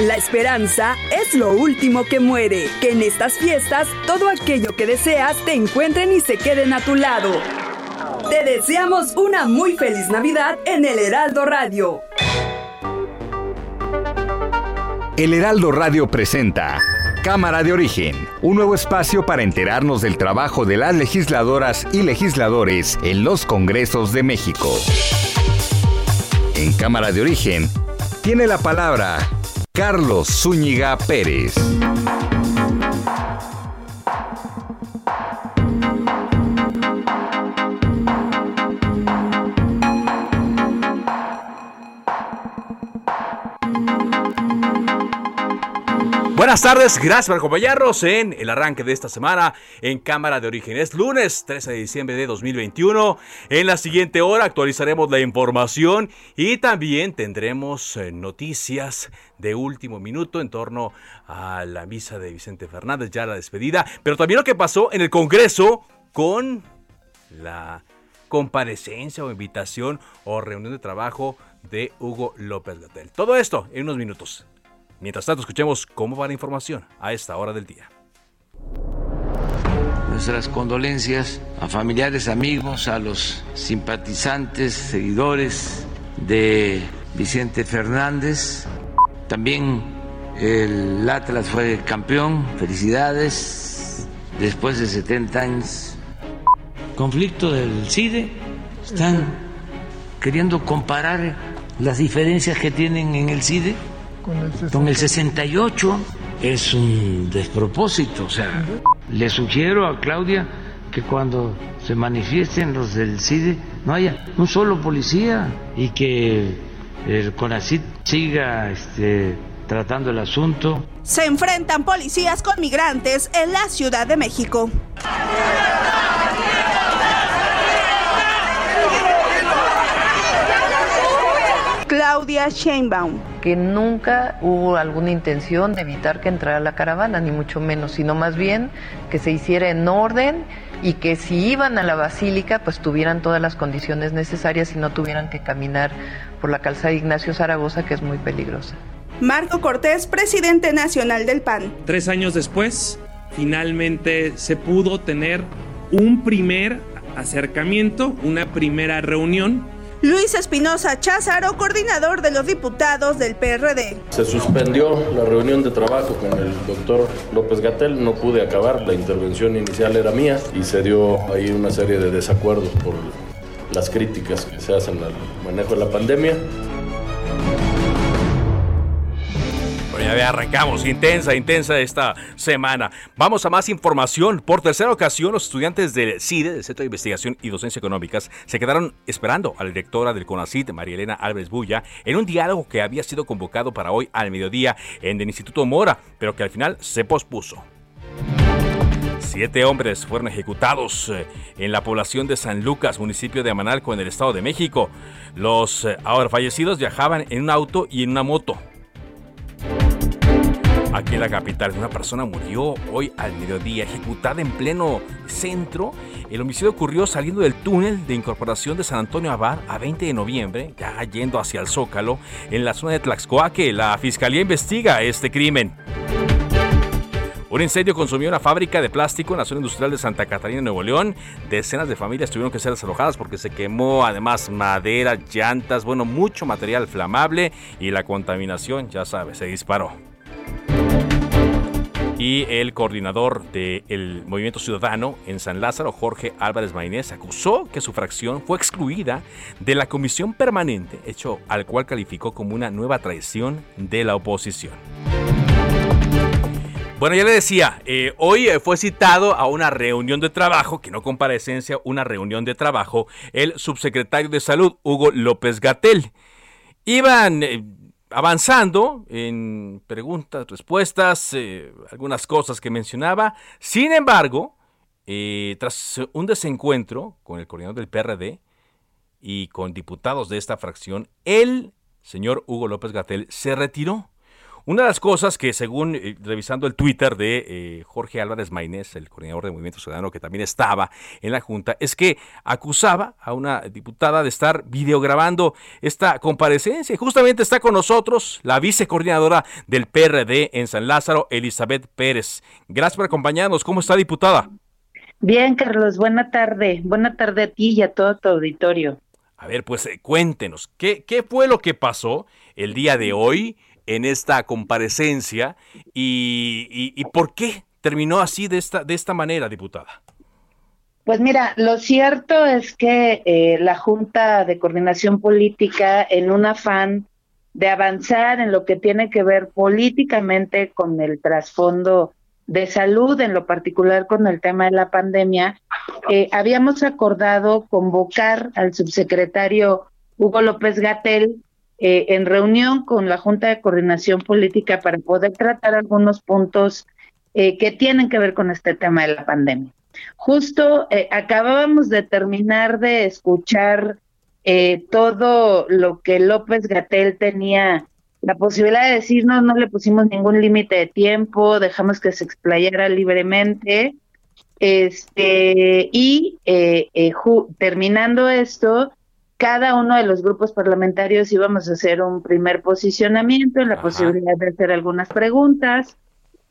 La esperanza es lo último que muere. Que en estas fiestas todo aquello que deseas te encuentren y se queden a tu lado. Te deseamos una muy feliz Navidad en el Heraldo Radio. El Heraldo Radio presenta Cámara de Origen, un nuevo espacio para enterarnos del trabajo de las legisladoras y legisladores en los Congresos de México. En Cámara de Origen tiene la palabra Carlos Zúñiga Pérez. Buenas tardes, gracias por acompañarnos en el arranque de esta semana en Cámara de Origen. Es lunes 13 de diciembre de 2021. En la siguiente hora actualizaremos la información y también tendremos eh, noticias de último minuto en torno a la misa de Vicente Fernández, ya la despedida, pero también lo que pasó en el Congreso con la comparecencia o invitación o reunión de trabajo de Hugo López Gatel. Todo esto en unos minutos. Mientras tanto, escuchemos cómo va la información a esta hora del día. Nuestras condolencias a familiares, amigos, a los simpatizantes, seguidores de Vicente Fernández. También el Atlas fue campeón, felicidades, después de 70 años. Conflicto del CIDE, están queriendo comparar las diferencias que tienen en el CIDE con el 68 es un despropósito. O sea, le sugiero a Claudia que cuando se manifiesten los del CIDE no haya un solo policía y que el CONACIT siga este, tratando el asunto. Se enfrentan policías con migrantes en la Ciudad de México. Claudia Sheinbaum. Que nunca hubo alguna intención de evitar que entrara la caravana, ni mucho menos, sino más bien que se hiciera en orden y que si iban a la basílica, pues tuvieran todas las condiciones necesarias y no tuvieran que caminar por la calzada Ignacio Zaragoza, que es muy peligrosa. Marco Cortés, presidente nacional del PAN. Tres años después, finalmente se pudo tener un primer acercamiento, una primera reunión Luis Espinosa Cházaro, coordinador de los diputados del PRD. Se suspendió la reunión de trabajo con el doctor López Gatel, no pude acabar, la intervención inicial era mía y se dio ahí una serie de desacuerdos por las críticas que se hacen al manejo de la pandemia. Ya arrancamos, intensa, intensa esta semana. Vamos a más información. Por tercera ocasión, los estudiantes del CIDE, del Centro de Investigación y Docencia Económicas, se quedaron esperando a la directora del CONACID, María Elena Álvarez Bulla, en un diálogo que había sido convocado para hoy al mediodía en el Instituto Mora, pero que al final se pospuso. Siete hombres fueron ejecutados eh, en la población de San Lucas, municipio de Amanalco, en el Estado de México. Los eh, ahora fallecidos viajaban en un auto y en una moto. Aquí en la capital, una persona murió hoy al mediodía, ejecutada en pleno centro. El homicidio ocurrió saliendo del túnel de incorporación de San Antonio Abad a 20 de noviembre, ya yendo hacia el Zócalo, en la zona de Tlaxcoaque. La fiscalía investiga este crimen. Un incendio consumió una fábrica de plástico en la zona industrial de Santa Catarina, Nuevo León. Decenas de familias tuvieron que ser desalojadas porque se quemó además madera, llantas, bueno, mucho material flamable y la contaminación, ya sabes, se disparó y el coordinador del Movimiento Ciudadano en San Lázaro, Jorge Álvarez Maynés, acusó que su fracción fue excluida de la comisión permanente, hecho al cual calificó como una nueva traición de la oposición. Bueno, ya le decía, eh, hoy eh, fue citado a una reunión de trabajo, que no comparecencia, una reunión de trabajo, el subsecretario de Salud, Hugo López Gatel. Iban eh, avanzando en preguntas, respuestas, algunas cosas que mencionaba. Sin embargo, tras un desencuentro con el coordinador del PRD y con diputados de esta fracción, el señor Hugo López Gatel se retiró. Una de las cosas que, según eh, revisando el Twitter de eh, Jorge Álvarez Maínez, el coordinador de Movimiento Ciudadano, que también estaba en la Junta, es que acusaba a una diputada de estar videograbando esta comparecencia. Y justamente está con nosotros la vicecoordinadora del PRD en San Lázaro, Elizabeth Pérez. Gracias por acompañarnos. ¿Cómo está, diputada? Bien, Carlos, buena tarde. Buena tarde a ti y a todo tu auditorio. A ver, pues eh, cuéntenos, ¿qué, ¿qué fue lo que pasó el día de hoy? En esta comparecencia y, por qué terminó así de esta, de esta manera, diputada. Pues mira, lo cierto es que eh, la Junta de Coordinación Política, en un afán de avanzar en lo que tiene que ver políticamente con el trasfondo de salud, en lo particular con el tema de la pandemia, eh, habíamos acordado convocar al subsecretario Hugo López Gatel eh, en reunión con la Junta de Coordinación Política para poder tratar algunos puntos eh, que tienen que ver con este tema de la pandemia. Justo eh, acabábamos de terminar de escuchar todo lo que López Gatel tenía la posibilidad de decirnos, no le pusimos ningún límite de tiempo, dejamos que se explayara libremente. Este, y terminando esto, cada uno de los grupos parlamentarios íbamos a hacer un primer posicionamiento en la posibilidad de hacer algunas preguntas.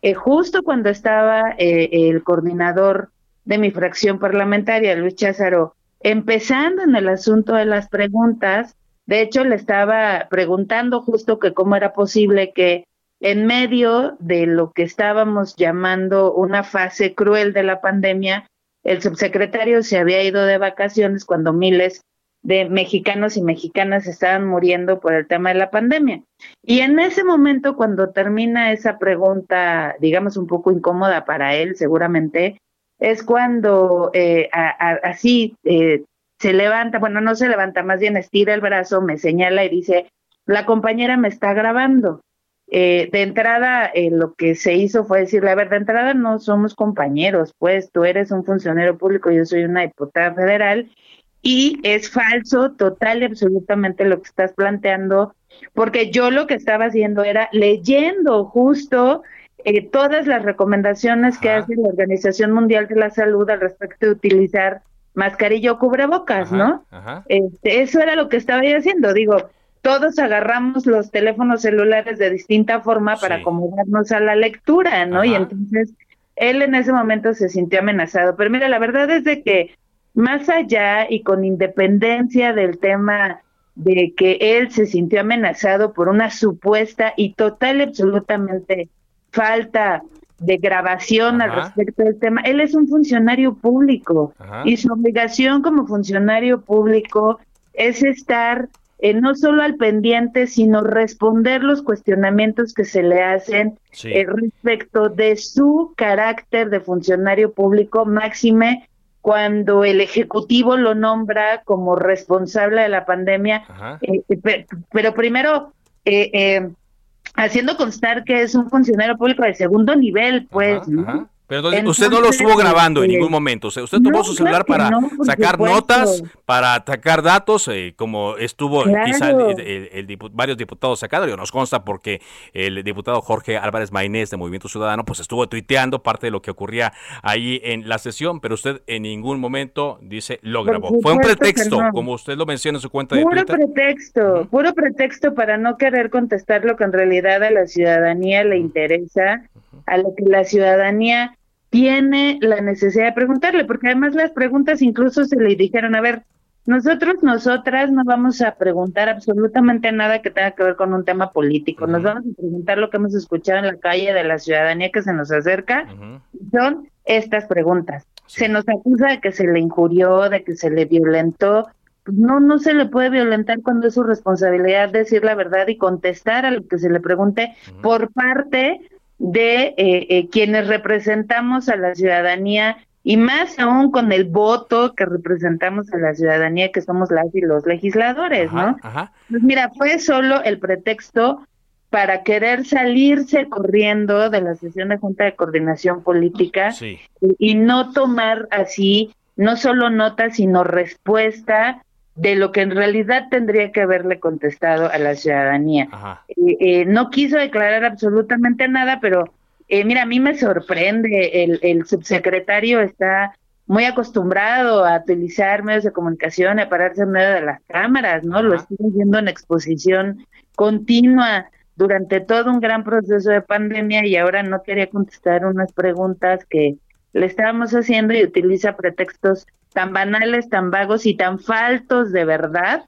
Eh, justo cuando estaba eh, el coordinador de mi fracción parlamentaria, Luis Cházaro, empezando en el asunto de las preguntas, de hecho le estaba preguntando justo que cómo era posible que en medio de lo que estábamos llamando una fase cruel de la pandemia, el subsecretario se había ido de vacaciones cuando miles de mexicanos y mexicanas estaban muriendo por el tema de la pandemia. Y en ese momento, cuando termina esa pregunta, digamos, un poco incómoda para él, seguramente, es cuando eh, así eh, se levanta, bueno, no se levanta, más bien estira el brazo, me señala y dice, la compañera me está grabando. Eh, de entrada, lo que se hizo fue decirle, a ver, de entrada no somos compañeros, pues tú eres un funcionario público, yo soy una diputada federal, y es falso total y absolutamente lo que estás planteando, porque yo lo que estaba haciendo era leyendo justo eh, todas las recomendaciones que hace la Organización Mundial de la Salud al respecto de utilizar mascarilla o cubrebocas, ¿no? Este, eso era lo que estaba yo haciendo, digo, todos agarramos los teléfonos celulares de distinta forma para acomodarnos a la lectura, ¿no? Y entonces él en ese momento se sintió amenazado, pero mira, la verdad es de que más allá y con independencia del tema de que él se sintió amenazado por una supuesta y total absolutamente falta de grabación al respecto del tema. Él es un funcionario público y su obligación como funcionario público es estar eh, no solo al pendiente, sino responder los cuestionamientos que se le hacen eh, respecto de su carácter de funcionario público máxime cuando el Ejecutivo lo nombra como responsable de la pandemia, eh, eh, pero, primero eh, haciendo constar que es un funcionario público de segundo nivel, pues, pero usted no lo estuvo grabando en ningún momento. usted tomó su celular para sacar notas, para sacar datos, eh, como estuvo quizá el, varios diputados sacados. Nos consta porque el diputado Jorge Álvarez Maynés de Movimiento Ciudadano pues estuvo tuiteando parte de lo que ocurría ahí en la sesión, pero usted en ningún momento dice lo grabó. Fue un pretexto, como usted lo menciona en su cuenta de Twitter. Puro pretexto, puro pretexto para no querer contestar lo que en realidad a la ciudadanía le interesa a lo que la ciudadanía tiene la necesidad de preguntarle, porque además las preguntas incluso se le dijeron, a ver, nosotros, nosotras no vamos a preguntar absolutamente nada que tenga que ver con un tema político, nos vamos a preguntar lo que hemos escuchado en la calle de la ciudadanía que se nos acerca, son estas preguntas. Se nos acusa de que se le injurió, de que se le violentó, pues no, no se le puede violentar cuando es su responsabilidad decir la verdad y contestar a lo que se le pregunte por parte de eh, eh, quienes representamos a la ciudadanía y más aún con el voto que representamos a la ciudadanía que somos las y los legisladores, ¿no? Pues mira, fue solo el pretexto para querer salirse corriendo de la sesión de Junta de Coordinación Política y, no tomar así no solo nota, sino respuesta de lo que en realidad tendría que haberle contestado a la ciudadanía. Eh, eh, no quiso declarar absolutamente nada, pero eh, mira, a mí me sorprende, el, el subsecretario está muy acostumbrado a utilizar medios de comunicación, a pararse en medio de las cámaras, ¿no? Lo estoy viendo en exposición continua durante todo un gran proceso de pandemia y ahora no quería contestar unas preguntas que le estábamos haciendo y utiliza pretextos tan banales, tan vagos y tan faltos de verdad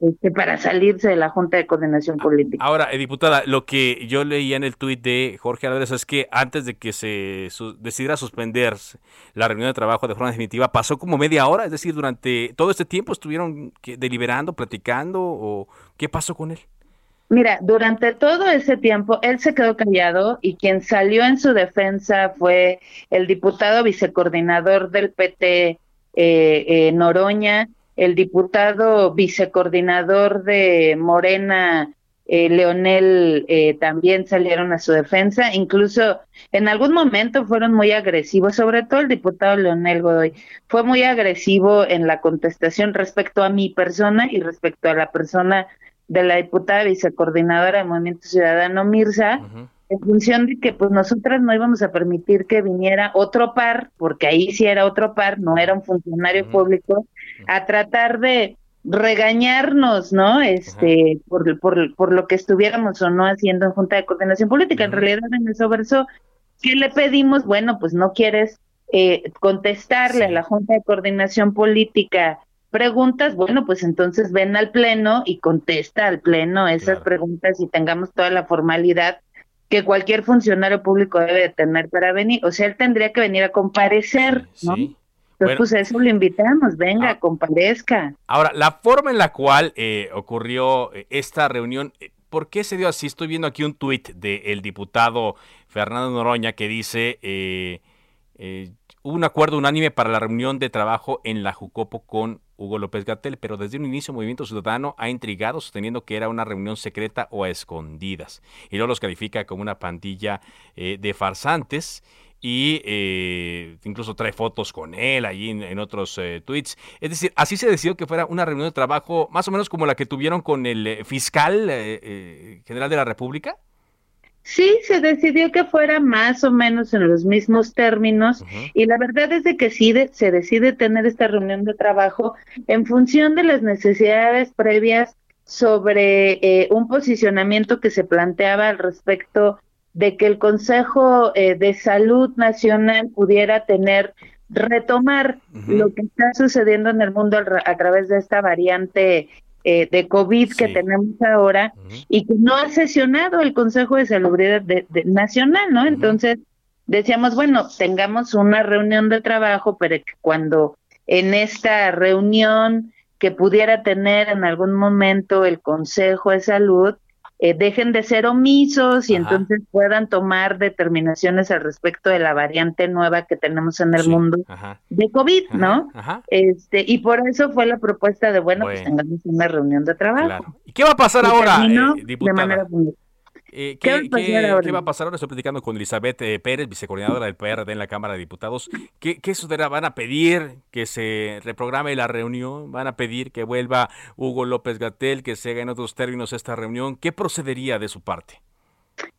este, para salirse de la Junta de Coordinación Política. Ahora, eh, diputada, lo que yo leía en el tuit de Jorge Álvarez es que antes de que se decidiera suspender la reunión de trabajo de forma definitiva, pasó como media hora, es decir, durante todo este tiempo estuvieron deliberando, platicando, o ¿qué pasó con él? Mira, durante todo ese tiempo él se quedó callado y quien salió en su defensa fue el diputado vicecoordinador del PT, eh, eh, Noroña, el diputado vicecoordinador de Morena, eh, Leonel, también salieron a su defensa. Incluso en algún momento fueron muy agresivos, sobre todo el diputado Leonel Godoy. Fue muy agresivo en la contestación respecto a mi persona y respecto a la persona de la diputada vicecoordinadora de Movimiento Ciudadano Mirza, en función de que pues nosotras no íbamos a permitir que viniera otro par, porque ahí sí era otro par, no era un funcionario público, a tratar de regañarnos, ¿no? Este, por, por, por lo que estuviéramos o no haciendo en Junta de Coordinación Política. En realidad, en eso verso, ¿qué le pedimos? Bueno, pues no quieres eh, contestarle a la Junta de Coordinación Política preguntas, bueno, pues entonces ven al Pleno y contesta al Pleno esas preguntas y tengamos toda la formalidad que cualquier funcionario público debe tener para venir. O sea, él tendría que venir a comparecer. Entonces, pues eso lo invitamos, venga, ah. comparezca. Ahora, la forma en la cual eh, ocurrió eh, esta reunión, eh, ¿por qué se dio así? Estoy viendo aquí un tuit del diputado Fernando Noroña que dice... Eh, hubo un acuerdo unánime para la reunión de trabajo en la Jucopo con Hugo López Gatel, pero desde un inicio Movimiento Ciudadano ha intrigado sosteniendo que era una reunión secreta o a escondidas. Y luego los califica como una pandilla eh, de farsantes y eh, incluso trae fotos con él allí en, otros eh, tweets. Es decir, así se decidió que fuera una reunión de trabajo más o menos como la que tuvieron con el fiscal general de la República. Sí, se decidió que fuera más o menos en los mismos términos y la verdad es de que sí se decide tener esta reunión de trabajo en función de las necesidades previas sobre eh, un posicionamiento que se planteaba al respecto de que el Consejo eh, de Salud Nacional pudiera tener retomar lo que está sucediendo en el mundo a través de esta variante eh, de COVID que tenemos ahora y que no ha sesionado el Consejo de Salubridad de, Nacional, ¿no? Entonces decíamos, bueno, tengamos una reunión de trabajo, pero que cuando en esta reunión que pudiera tener en algún momento el Consejo de Salud, eh, dejen de ser omisos y entonces puedan tomar determinaciones al respecto de la variante nueva que tenemos en el mundo de COVID, ¿no? Este y por eso fue la propuesta de bueno, pues tengamos una reunión de trabajo. ¿Y qué va a pasar ahora, eh, De manera eh, ¿qué, va a pasar ahora? Estoy platicando con Elizabeth eh, Pérez, vicecoordinadora del PRD en la Cámara de Diputados. ¿Qué, qué sucederá? ¿Van a pedir que se reprograme la reunión? ¿Van a pedir que vuelva Hugo López Gatel, que se haga en otros términos esta reunión? ¿Qué procedería de su parte?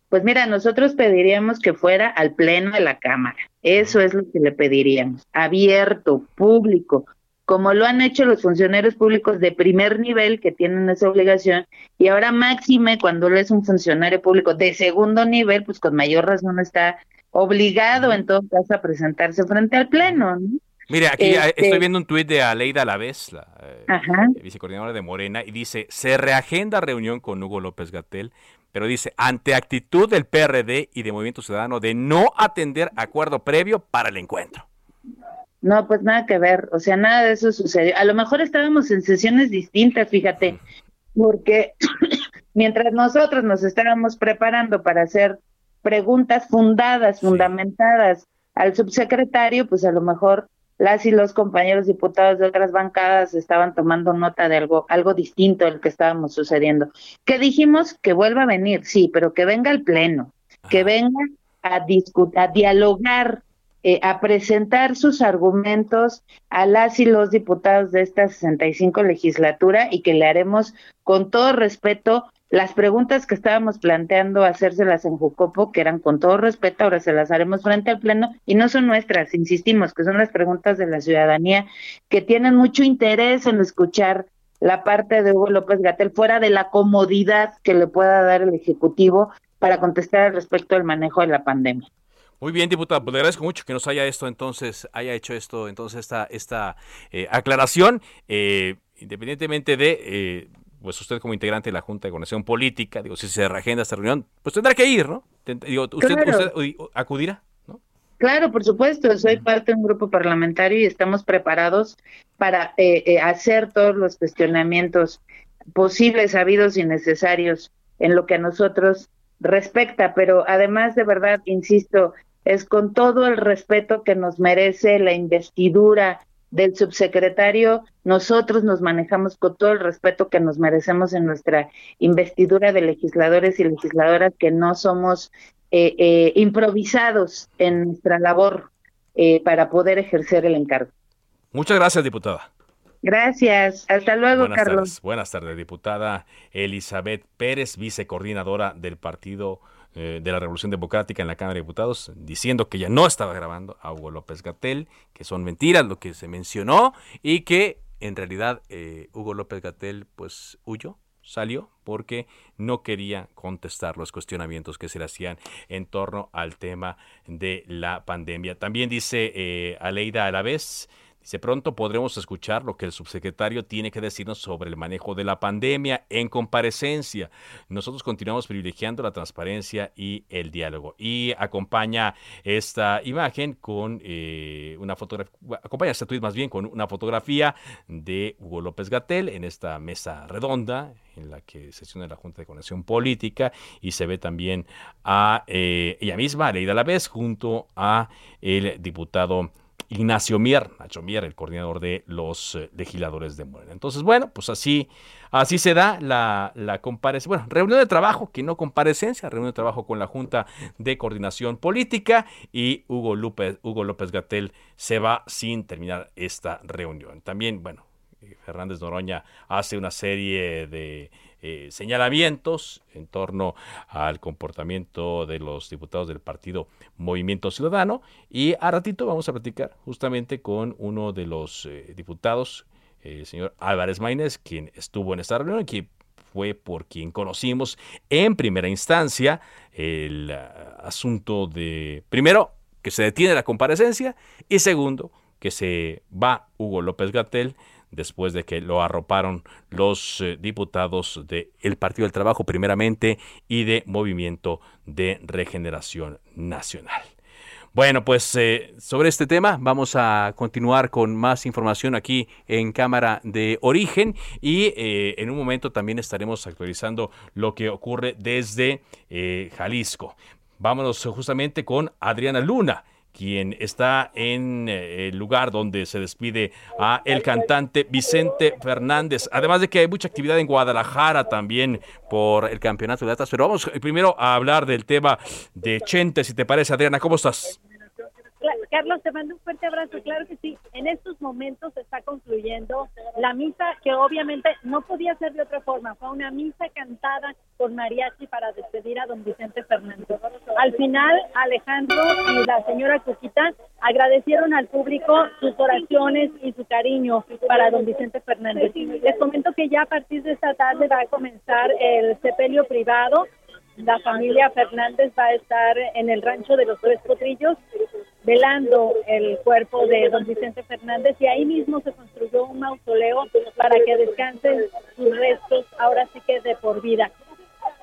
Pues mira, nosotros pediríamos que fuera al pleno de la Cámara. Eso es lo que le pediríamos. Abierto, público, como lo han hecho los funcionarios públicos de primer nivel que tienen esa obligación, y ahora máxime cuando él es un funcionario público de segundo nivel, pues con mayor razón está obligado en todo caso a presentarse frente al Pleno. Mire, aquí estoy este viendo un tuit de Aleida Alavés, la eh, vicecoordinadora de Morena, y dice, se reagenda reunión con Hugo López Gatel, pero dice, ante actitud del PRD y de Movimiento Ciudadano de no atender acuerdo previo para el encuentro. No, pues nada que ver, o sea, nada de eso sucedió. A lo mejor estábamos en sesiones distintas, fíjate, porque mientras nosotros nos estábamos preparando para hacer preguntas fundadas, fundamentadas al subsecretario, pues a lo mejor las y los compañeros diputados de otras bancadas estaban tomando nota de algo, algo distinto del que estábamos sucediendo. Que dijimos que vuelva a venir, sí, pero que venga al pleno, que venga a, discutir, a dialogar, eh, a presentar sus argumentos a las y los diputados de esta 65 legislatura y que le haremos con todo respeto las preguntas que estábamos planteando hacérselas en Jucopo, que eran con todo respeto, ahora se las haremos frente al Pleno y no son nuestras, insistimos, que son las preguntas de la ciudadanía que tienen mucho interés en escuchar la parte de Hugo López Gatel fuera de la comodidad que le pueda dar el Ejecutivo para contestar al respecto del manejo de la pandemia. Muy bien, diputado, pues le agradezco mucho que nos haya esto entonces, haya hecho esto, entonces esta, esta eh, aclaración, eh, independientemente de eh, pues usted como integrante de la Junta de Coordinación Política, digo, si se reagenda esta reunión, pues tendrá que ir, ¿no? Digo, usted, acudirá, ¿no? Claro, por supuesto, soy parte de un grupo parlamentario y estamos preparados para eh, eh, hacer todos los cuestionamientos posibles, habidos y necesarios en lo que a nosotros respecta, pero además de verdad, insisto, es con todo el respeto que nos merece la investidura del subsecretario, nosotros nos manejamos con todo el respeto que nos merecemos en nuestra investidura de legisladores y legisladoras, que no somos eh, eh, improvisados en nuestra labor eh, para poder ejercer el encargo. Muchas gracias, diputada. Gracias. Hasta luego, Buenas Carlos. Tardes. Buenas tardes, diputada Elizabeth Pérez, vicecoordinadora del Partido eh, de la Revolución Democrática en la Cámara de Diputados, diciendo que ya no estaba grabando a Hugo López Gatel, que son mentiras lo que se mencionó y que en realidad eh, Hugo López Gatel pues huyó, salió porque no quería contestar los cuestionamientos que se le hacían en torno al tema de la pandemia. También dice eh, Aleida Alavés, Dice, pronto podremos escuchar lo que el subsecretario tiene que decirnos sobre el manejo de la pandemia en comparecencia. Nosotros continuamos privilegiando la transparencia y el diálogo. Y acompaña esta imagen con eh, una fotografía, acompaña este tweet más bien con una fotografía de Hugo López Gatel en esta mesa redonda en la que sesiona la Junta de Conexión Política y se ve también a eh, ella misma, Aleida Lavés, junto a el diputado Ignacio Mier, Nacho Mier, el coordinador de los eh, legisladores de Morena. Entonces, bueno, pues así, así se da la, comparecencia, bueno, reunión de trabajo, que no comparecencia, reunión de trabajo con la Junta de Coordinación Política y Hugo López, Hugo López Gatel se va sin terminar esta reunión. También, bueno, eh, Fernández Noroña hace una serie de eh, señalamientos en torno al comportamiento de los diputados del partido Movimiento Ciudadano. Y a ratito vamos a platicar justamente con uno de los eh, diputados, eh, el señor Álvarez Maínez, quien estuvo en esta reunión y que fue por quien conocimos en primera instancia el asunto de, primero, que se detiene la comparecencia y segundo, que se va Hugo López Gatel después de que lo arroparon los eh, diputados del Partido del Trabajo primeramente y de Movimiento de Regeneración Nacional. Bueno, pues eh, sobre este tema vamos a continuar con más información aquí en Cámara de Origen y eh, en un momento también estaremos actualizando lo que ocurre desde Jalisco. Vámonos justamente con Adriana Luna quien está en eh, el lugar donde se despide a el cantante Vicente Fernández. Además de que hay mucha actividad en Guadalajara también por el campeonato de datas. Pero vamos primero a hablar del tema de Chente, si te parece, Adriana. ¿Cómo estás? Carlos, te mando un fuerte abrazo. Claro que sí, en estos momentos se está concluyendo la misa que obviamente no podía ser de otra forma. Fue una misa cantada por mariachi para despedir a don Vicente Fernández. Al final, Alejandro y la señora Cuquita agradecieron al público sus oraciones y su cariño para don Vicente Fernández. Les comento que ya a partir de esta tarde va a comenzar el sepelio privado la familia Fernández va a estar en el rancho de los Tres Potrillos velando el cuerpo de don Vicente Fernández y ahí mismo se construyó un mausoleo para que descansen sus restos ahora sí que de por vida.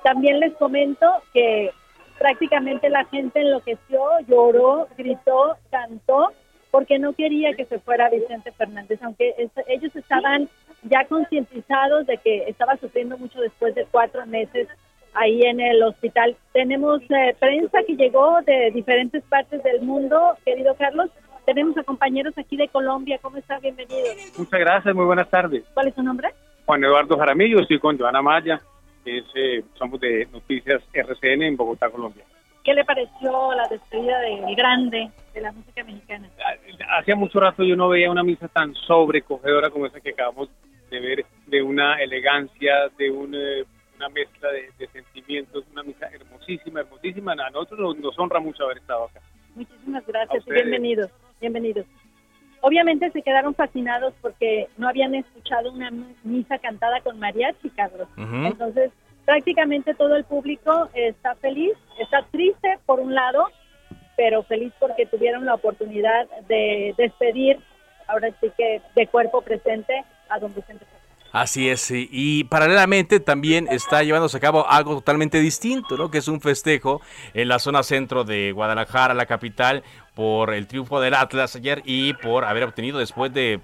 También les comento que prácticamente la gente enloqueció, lloró, gritó, cantó porque no quería que se fuera Vicente Fernández, aunque ellos estaban ya concientizados de que estaba sufriendo mucho después de cuatro meses ahí en el hospital. Tenemos eh, prensa que llegó de diferentes partes del mundo, querido Carlos. Tenemos a compañeros aquí de Colombia. ¿Cómo está? Bienvenido. Muchas gracias, muy buenas tardes. ¿Cuál es su nombre? Juan Eduardo Jaramillo, estoy con Joana Maya, es, eh, somos de Noticias RCN en Bogotá, Colombia. ¿Qué le pareció la despedida del grande de la música mexicana? Hacía mucho rato yo no veía una misa tan sobrecogedora como esa que acabamos de ver, de una elegancia, de un, eh, una mezcla de, de, sentimientos, una misa hermosísima, hermosísima. A nosotros nos, nos honra mucho haber estado acá. Muchísimas gracias y bienvenidos, bienvenidos. Obviamente se quedaron fascinados porque no habían escuchado una misa cantada con mariachi, Carlos. Uh -huh. Entonces, prácticamente todo el público está feliz, está triste por un lado, pero feliz porque tuvieron la oportunidad de despedir, ahora sí que de cuerpo presente, a don Vicente Así es, y paralelamente también está llevándose a cabo algo totalmente distinto, ¿no? Que es un festejo en la zona centro de Guadalajara, la capital, por el triunfo del Atlas ayer y por haber obtenido después de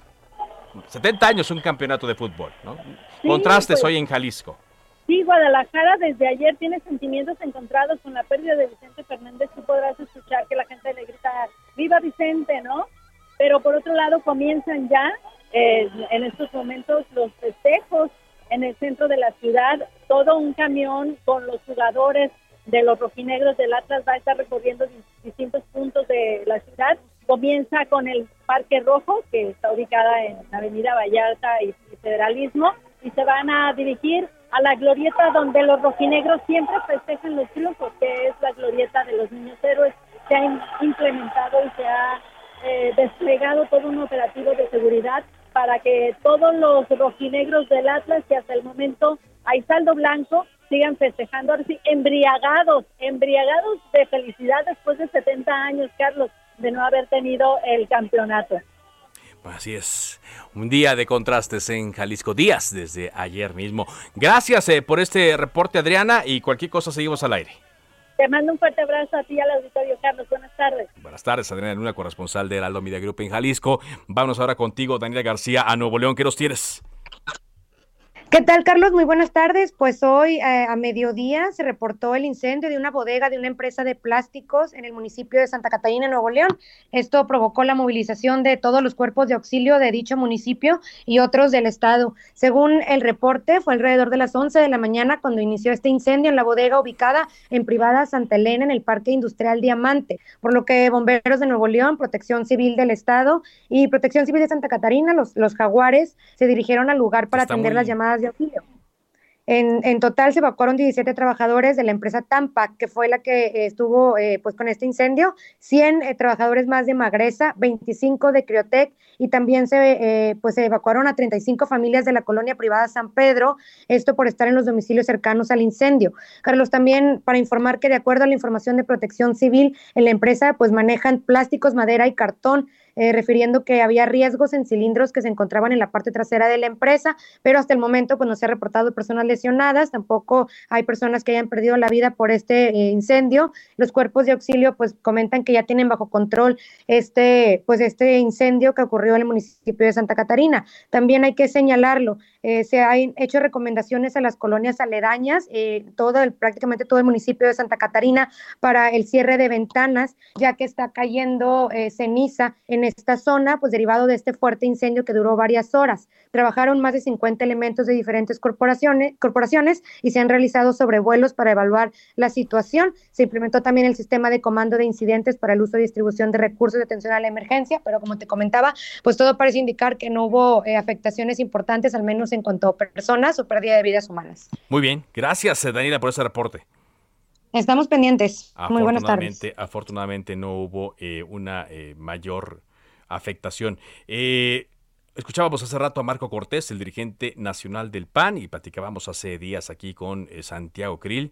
70 años un campeonato de fútbol, ¿no? Sí, Contrastes pues, hoy en Jalisco. Sí, Guadalajara desde ayer tiene sentimientos encontrados con la pérdida de Vicente Fernández. Tú podrás escuchar que la gente le grita, ¡Viva Vicente! ¿no? Pero por otro lado comienzan ya eh, en estos momentos los festejos en el centro de la ciudad, todo un camión con los jugadores de los rojinegros del Atlas va a estar recorriendo distintos puntos de la ciudad. Comienza con el Parque Rojo, que está ubicada en la Avenida Vallarta y Federalismo, y se van a dirigir a la glorieta donde los rojinegros siempre festejan los triunfos, que es la glorieta de los niños héroes. Se ha implementado y se ha eh, desplegado todo un operativo de seguridad para que todos los rojinegros del Atlas, que hasta el momento hay saldo blanco, sigan festejando, ahora sí, embriagados, embriagados de felicidad después de 70 años, Carlos, de no haber tenido el campeonato. Así es, un día de contrastes en Jalisco, días desde ayer mismo. Gracias eh, por este reporte, Adriana, y cualquier cosa seguimos al aire. Te mando un fuerte abrazo a ti y al auditorio, Carlos. Buenas tardes. Buenas tardes, Adriana Luna, corresponsal de Heraldo Media Group en Jalisco. Vámonos ahora contigo, Daniela García, a Nuevo León. ¿Qué nos tienes? ¿Qué tal, Carlos? Muy buenas tardes. Pues hoy eh, a mediodía se reportó el incendio de una bodega de una empresa de plásticos en el municipio de Santa Catarina, Nuevo León. Esto provocó la movilización de todos los cuerpos de auxilio de dicho municipio y otros del estado. Según el reporte, fue alrededor de las 11 de la mañana cuando inició este incendio en la bodega ubicada en privada Santa Elena en el Parque Industrial Diamante, por lo que bomberos de Nuevo León, Protección Civil del estado y Protección Civil de Santa Catarina, los, los jaguares, se dirigieron al lugar para Está atender muy... las llamadas de. En, total se evacuaron 17 trabajadores de la empresa Tampa, que fue la que eh, estuvo eh, pues con este incendio, 100 eh, trabajadores más de Magresa, 25 de Criotec y también se, pues se evacuaron a 35 familias de la colonia privada San Pedro, esto por estar en los domicilios cercanos al incendio. Carlos, también para informar que de acuerdo a la información de protección civil, en la empresa pues manejan plásticos, madera y cartón eh, refiriendo que había riesgos en cilindros que se encontraban en la parte trasera de la empresa, pero hasta el momento pues no se ha reportado personas lesionadas, tampoco hay personas que hayan perdido la vida por este eh, incendio. Los cuerpos de auxilio pues comentan que ya tienen bajo control este pues este incendio que ocurrió en el municipio de Santa Catarina. También hay que señalarlo, eh, se han hecho recomendaciones a las colonias aledañas, eh, todo el, prácticamente todo el municipio de Santa Catarina para el cierre de ventanas, ya que está cayendo eh, ceniza en esta zona, pues derivado de este fuerte incendio que duró varias horas. Trabajaron más de 50 elementos de diferentes corporaciones, corporaciones y se han realizado sobrevuelos para evaluar la situación. Se implementó también el sistema de comando de incidentes para el uso y distribución de recursos de atención a la emergencia, pero como te comentaba, pues todo parece indicar que no hubo afectaciones importantes, al menos en cuanto a personas o pérdida de vidas humanas. Muy bien, gracias Daniela por ese reporte. Estamos pendientes. Muy buenas tardes. Afortunadamente no hubo eh, una eh, mayor afectación. Eh, escuchábamos hace rato a Marco Cortés, el dirigente nacional del PAN, y platicábamos hace días aquí con eh, Santiago Krill.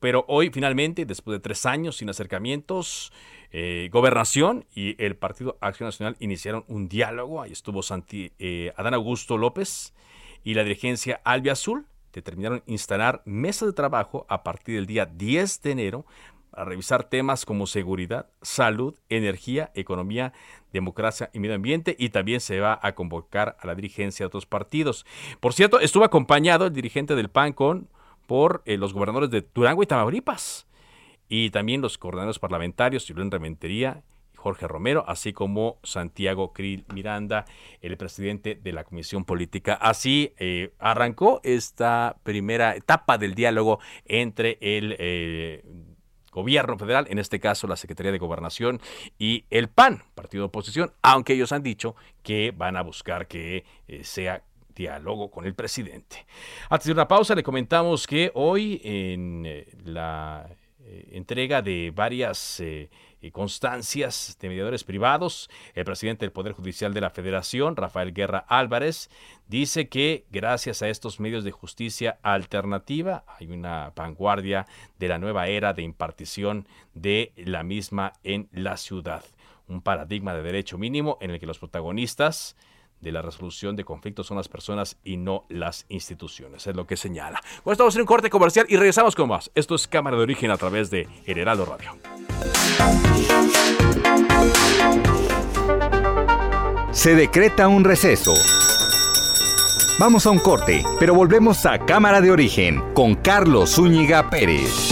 Pero hoy finalmente, después de tres años sin acercamientos, eh, Gobernación y el Partido Acción Nacional iniciaron un diálogo. Ahí estuvo Santi, eh, Adán Augusto López y la dirigencia Albia Azul determinaron instalar mesas de trabajo a partir del día 10 de enero para revisar temas como seguridad, salud, energía, economía, democracia y medio ambiente y también se va a convocar a la dirigencia de otros partidos. Por cierto, estuvo acompañado el dirigente del PAN con por eh, los gobernadores de Durango y Tamaulipas y también los coordinadores parlamentarios, Julián Rementería Jorge Romero, así como Santiago Krill Miranda, el presidente de la Comisión Política. Así eh, arrancó esta primera etapa del diálogo entre el eh, gobierno federal, en este caso la Secretaría de Gobernación y el PAN, partido de oposición, aunque ellos han dicho que van a buscar que eh, sea diálogo con el presidente. Antes de una pausa, le comentamos que hoy en la entrega de varias y constancias de mediadores privados. El presidente del Poder Judicial de la Federación, Rafael Guerra Álvarez, dice que gracias a estos medios de justicia alternativa hay una vanguardia de la nueva era de impartición de la misma en la ciudad. Un paradigma de derecho mínimo en el que los protagonistas de la resolución de conflictos son las personas y no las instituciones, es lo que señala. Bueno, estamos en un corte comercial y regresamos con más. Esto es Cámara de Origen a través de Heraldo Radio. Se decreta un receso. Vamos a un corte, pero volvemos a Cámara de Origen con Carlos Zúñiga Pérez.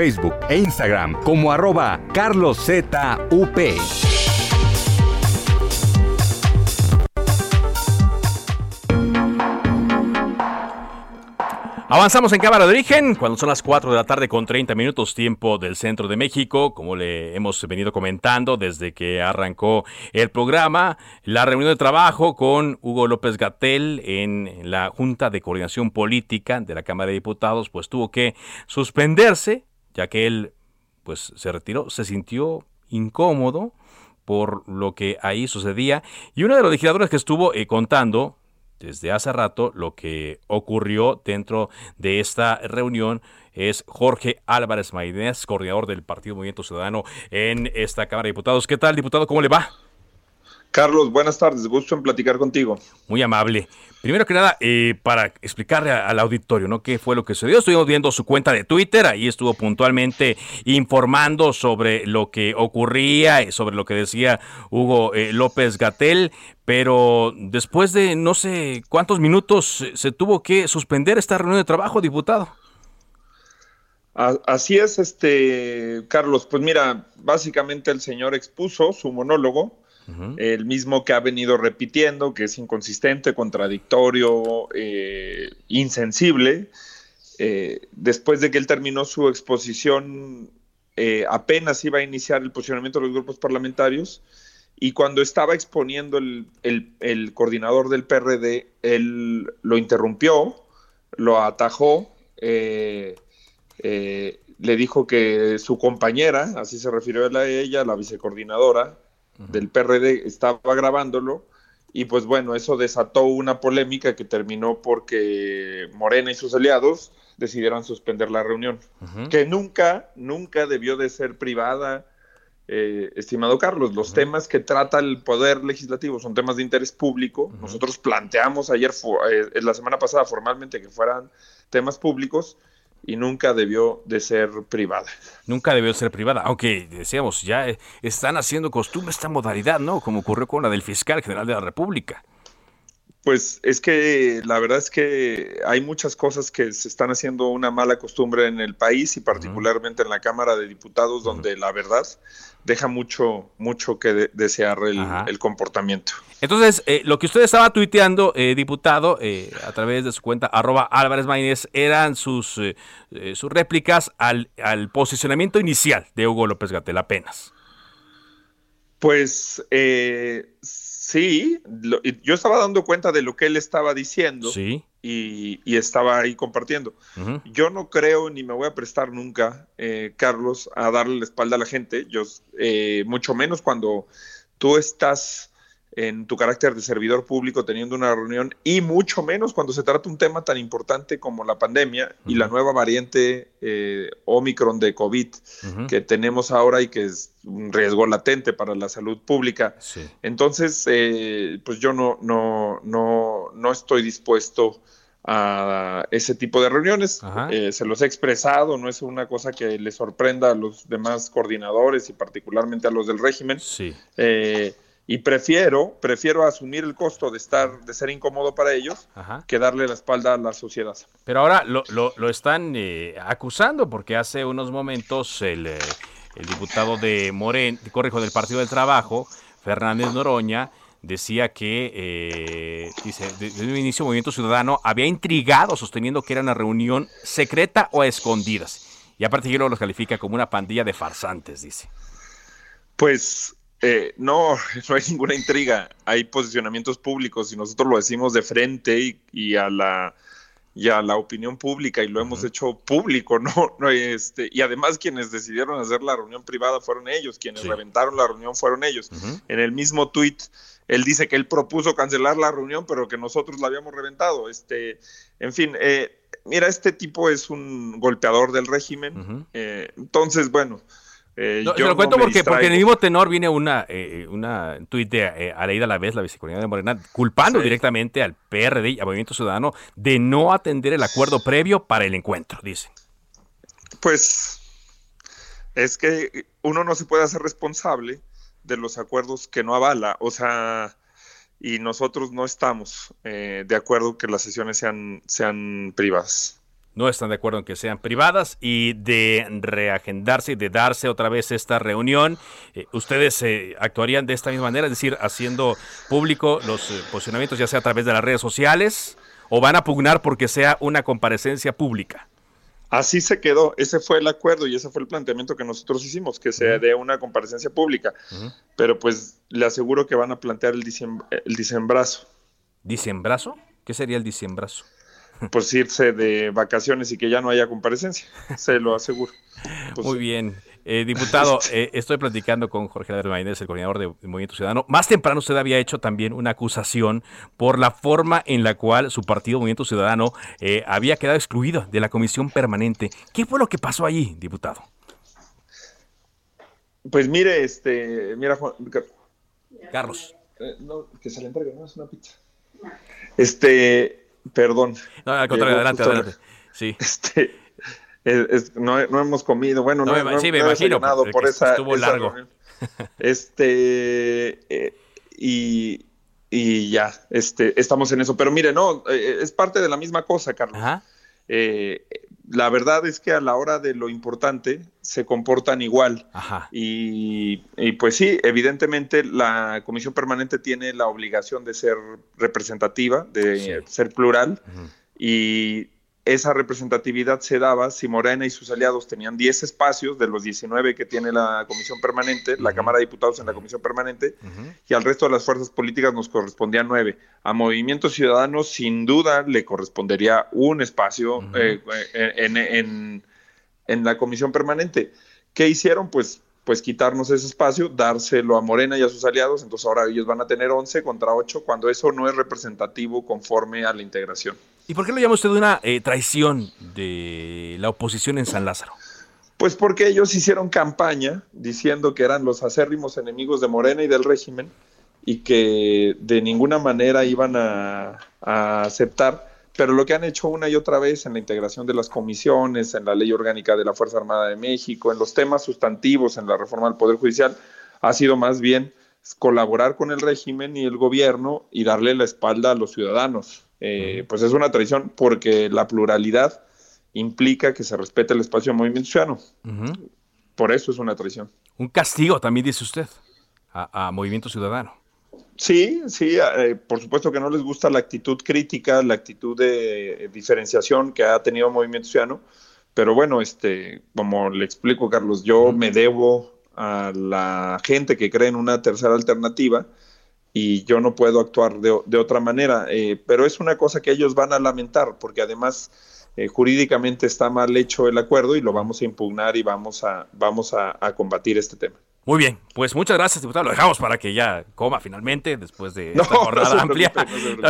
Facebook e Instagram como arroba carloszup. Avanzamos en Cámara de Origen cuando son las 4 de la tarde con 30 minutos tiempo del centro de México, como le hemos venido comentando desde que arrancó el programa, la reunión de trabajo con Hugo López Gatel en la Junta de Coordinación Política de la Cámara de Diputados, pues tuvo que suspenderse, ya que él pues se retiró, se sintió incómodo por lo que ahí sucedía y uno de los legisladores que estuvo eh, contando desde hace rato lo que ocurrió dentro de esta reunión es Jorge Álvarez Maínez, coordinador del Partido Movimiento Ciudadano en esta Cámara de Diputados. ¿Qué tal, diputado? ¿Cómo le va? Carlos, buenas tardes, gusto en platicar contigo. Muy amable. Primero que nada, eh, para explicarle al auditorio, ¿no? ¿Qué fue lo que sucedió? Estuvimos viendo su cuenta de Twitter, ahí estuvo puntualmente informando sobre lo que ocurría, sobre lo que decía Hugo eh, López Gatel, pero después de no sé cuántos minutos se tuvo que suspender esta reunión de trabajo, diputado. Así es, este Carlos. Pues mira, básicamente el señor expuso su monólogo el mismo que ha venido repitiendo, que es inconsistente, contradictorio, eh, insensible. Eh, después de que él terminó su exposición, eh, apenas iba a iniciar el posicionamiento de los grupos parlamentarios y cuando estaba exponiendo el, el coordinador del PRD, él lo interrumpió, lo atajó, le dijo que su compañera, así se refirió a ella, la vicecoordinadora, del PRD estaba grabándolo y pues bueno, eso desató una polémica que terminó porque Morena y sus aliados decidieron suspender la reunión, que nunca, nunca debió de ser privada, eh, estimado Carlos. Los temas que trata el Poder Legislativo son temas de interés público. Nosotros planteamos ayer, eh, la semana pasada formalmente que fueran temas públicos y nunca debió de ser privada. Nunca debió ser privada, aunque decíamos, ya eh, están haciendo costumbre esta modalidad, ¿no? Como ocurrió con la del fiscal general de la República. Pues es que la verdad es que hay muchas cosas que se están haciendo una mala costumbre en el país y particularmente en la Cámara de Diputados, donde la verdad deja mucho, mucho que desear el, comportamiento. Entonces, eh, lo que usted estaba tuiteando, eh, diputado, eh, a través de su cuenta arroba Álvarez Maínez, eran sus, sus réplicas al, al posicionamiento inicial de Hugo López Gatel apenas. Pues Sí, yo estaba dando cuenta de lo que él estaba diciendo y, estaba ahí compartiendo. Yo no creo ni me voy a prestar nunca, eh, Carlos, a darle la espalda a la gente, yo, eh, mucho menos cuando tú estás en tu carácter de servidor público teniendo una reunión y mucho menos cuando se trata un tema tan importante como la pandemia y la nueva variante eh, Omicron de COVID que tenemos ahora y que es un riesgo latente para la salud pública. Entonces, eh, pues yo no, no, no, no estoy dispuesto a ese tipo de reuniones. Eh, se los he expresado, no es una cosa que le sorprenda a los demás coordinadores y particularmente a los del régimen. Sí y prefiero, prefiero asumir el costo de estar, de ser incómodo para ellos, que darle la espalda a la sociedad. Pero ahora lo, lo, están eh, acusando porque hace unos momentos el, eh, el diputado de Morén, corrijo, del Partido del Trabajo, Fernández Noroña, decía que, eh, dice, desde un inicio Movimiento Ciudadano había intrigado sosteniendo que era una reunión secreta o a escondidas. Y aparte lo los califica como una pandilla de farsantes, dice. Pues eh, no, no hay ninguna intriga. Hay posicionamientos públicos y nosotros lo decimos de frente y, a la y a la opinión pública y lo hemos hecho público, ¿no? no este, y además quienes decidieron hacer la reunión privada fueron ellos, quienes reventaron la reunión fueron ellos. En el mismo tuit, él dice que él propuso cancelar la reunión, pero que nosotros la habíamos reventado. Este, en fin, eh, mira, este tipo es un golpeador del régimen. Eh, entonces, bueno, eh, yo lo cuento porque, porque en el mismo tenor viene una, eh, una tuit de eh, Aleida Lavés, la vicecoordinadora de Morena, culpando directamente al PRD y al Movimiento Ciudadano de no atender el acuerdo previo para el encuentro, dice. Pues es que uno no se puede hacer responsable de los acuerdos que no avala, o sea, y nosotros no estamos eh, de acuerdo que las sesiones sean, sean privadas no están de acuerdo en que sean privadas y de reagendarse y de darse otra vez esta reunión, eh, ustedes eh, actuarían de esta misma manera, es decir, haciendo público los eh, posicionamientos ya sea a través de las redes sociales o van a pugnar porque sea una comparecencia pública. Así se quedó, ese fue el acuerdo y ese fue el planteamiento que nosotros hicimos, que se dé una comparecencia pública. Pero pues le aseguro que van a plantear el, el diciembrazo. ¿Diciembrazo? ¿Qué sería el diciembrazo? Pues irse de vacaciones y que ya no haya comparecencia, se lo aseguro. Pues Muy bien. Eh, diputado, eh, estoy platicando con Jorge Álvarez el coordinador de Movimiento Ciudadano. Más temprano usted había hecho también una acusación por la forma en la cual su partido Movimiento Ciudadano eh, había quedado excluido de la comisión permanente. ¿Qué fue lo que pasó allí, diputado? Pues mire, este, mira, Juan, Carlos. que se le entregue, no es una pizza. Este, Perdón. No, al contrario, adelante, adelante. Sí. Este, no, hemos comido, bueno, no, me, sí, me imagino, por esa, estuvo largo. este, eh, y, y, ya, este, estamos en eso. Pero mire, no, eh, es parte de la misma cosa, Carlos. Ajá. Eh, la verdad es que a la hora de lo importante se comportan igual. Ajá. Y, pues sí, evidentemente la comisión permanente tiene la obligación de ser representativa, de ser plural. Y esa representatividad se daba si Morena y sus aliados tenían 10 espacios de los 19 que tiene la Comisión Permanente, la Cámara de Diputados en la Comisión Permanente, y al resto de las fuerzas políticas nos correspondían 9. A Movimiento Ciudadano sin duda le correspondería un espacio eh, en, en, la Comisión Permanente. ¿Qué hicieron? Pues pues quitarnos ese espacio, dárselo a Morena y a sus aliados, entonces ahora ellos van a tener 11 contra 8 cuando eso no es representativo conforme a la integración. ¿Y por qué lo llama usted una eh, traición de la oposición en San Lázaro? Pues porque ellos hicieron campaña diciendo que eran los acérrimos enemigos de Morena y del régimen y que de ninguna manera iban a, aceptar, pero lo que han hecho una y otra vez en la integración de las comisiones, en la ley orgánica de la Fuerza Armada de México, en los temas sustantivos, en la reforma del Poder Judicial, ha sido más bien colaborar con el régimen y el gobierno y darle la espalda a los ciudadanos. Eh, pues es una traición porque la pluralidad implica que se respete el espacio del movimiento ciudadano. Por eso es una traición. Un castigo, también dice usted, a, Movimiento Ciudadano. Sí, sí, eh, por supuesto que no les gusta la actitud crítica, la actitud de diferenciación que ha tenido Movimiento Ciudadano, pero bueno, este, como le explico, Carlos, yo me debo a la gente que cree en una tercera alternativa y yo no puedo actuar de, otra manera. Eh, pero es una cosa que ellos van a lamentar, porque además eh, jurídicamente está mal hecho el acuerdo y lo vamos a impugnar y vamos a, vamos a combatir este tema. Muy bien, pues muchas gracias, diputado. Lo dejamos para que ya coma finalmente después de esta jornada amplia.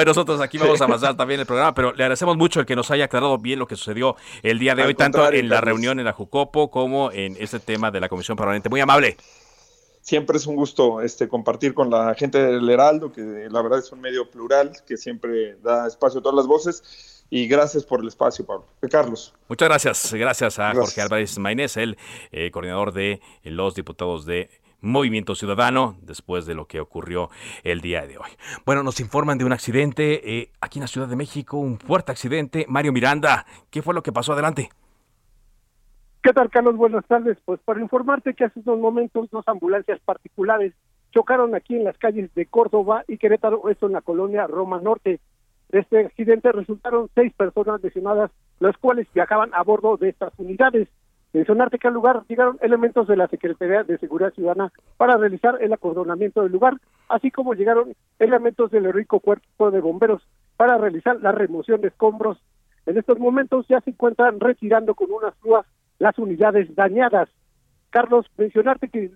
nosotros aquí vamos a avanzar también el programa, pero le agradecemos mucho el que nos haya aclarado bien lo que sucedió el día de hoy, tanto en la reunión en la Jucopo como en este tema de la Comisión Permanente. Muy amable. Siempre es un gusto este, compartir con la gente del Heraldo, que la verdad es un medio plural, que siempre da espacio a todas las voces y gracias por el espacio, Pablo. Carlos. Muchas gracias. Gracias a Jorge Álvarez Maynés, el eh, coordinador de los diputados de Movimiento Ciudadano después de lo que ocurrió el día de hoy. Bueno, nos informan de un accidente eh, aquí en la Ciudad de México, un fuerte accidente. Mario Miranda, ¿qué fue lo que pasó adelante? ¿Qué tal, Carlos? Buenas tardes. Pues para informarte que hace unos momentos dos ambulancias particulares chocaron aquí en las calles de Córdoba y Querétaro, esto en la colonia Roma Norte. De este accidente resultaron seis personas lesionadas, las cuales viajaban a bordo de estas unidades. Mencionarte que al lugar llegaron elementos de la Secretaría de Seguridad Ciudadana para realizar el acordonamiento del lugar, así como llegaron elementos del rico cuerpo de bomberos para realizar la remoción de escombros. En estos momentos ya se encuentran retirando con unas grúas las unidades dañadas. Carlos, mencionarte que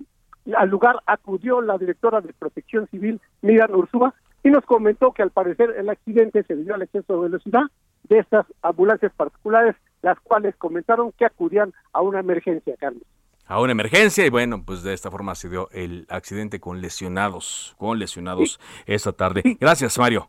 al lugar acudió la directora de Protección Civil, Miran Ursúa, y nos comentó que al parecer el accidente se debió al exceso de velocidad de estas ambulancias particulares, las cuales comentaron que acudían a una emergencia, Carlos. A una emergencia y bueno, pues de esta forma se dio el accidente con lesionados, con lesionados esta tarde. Gracias, Mario.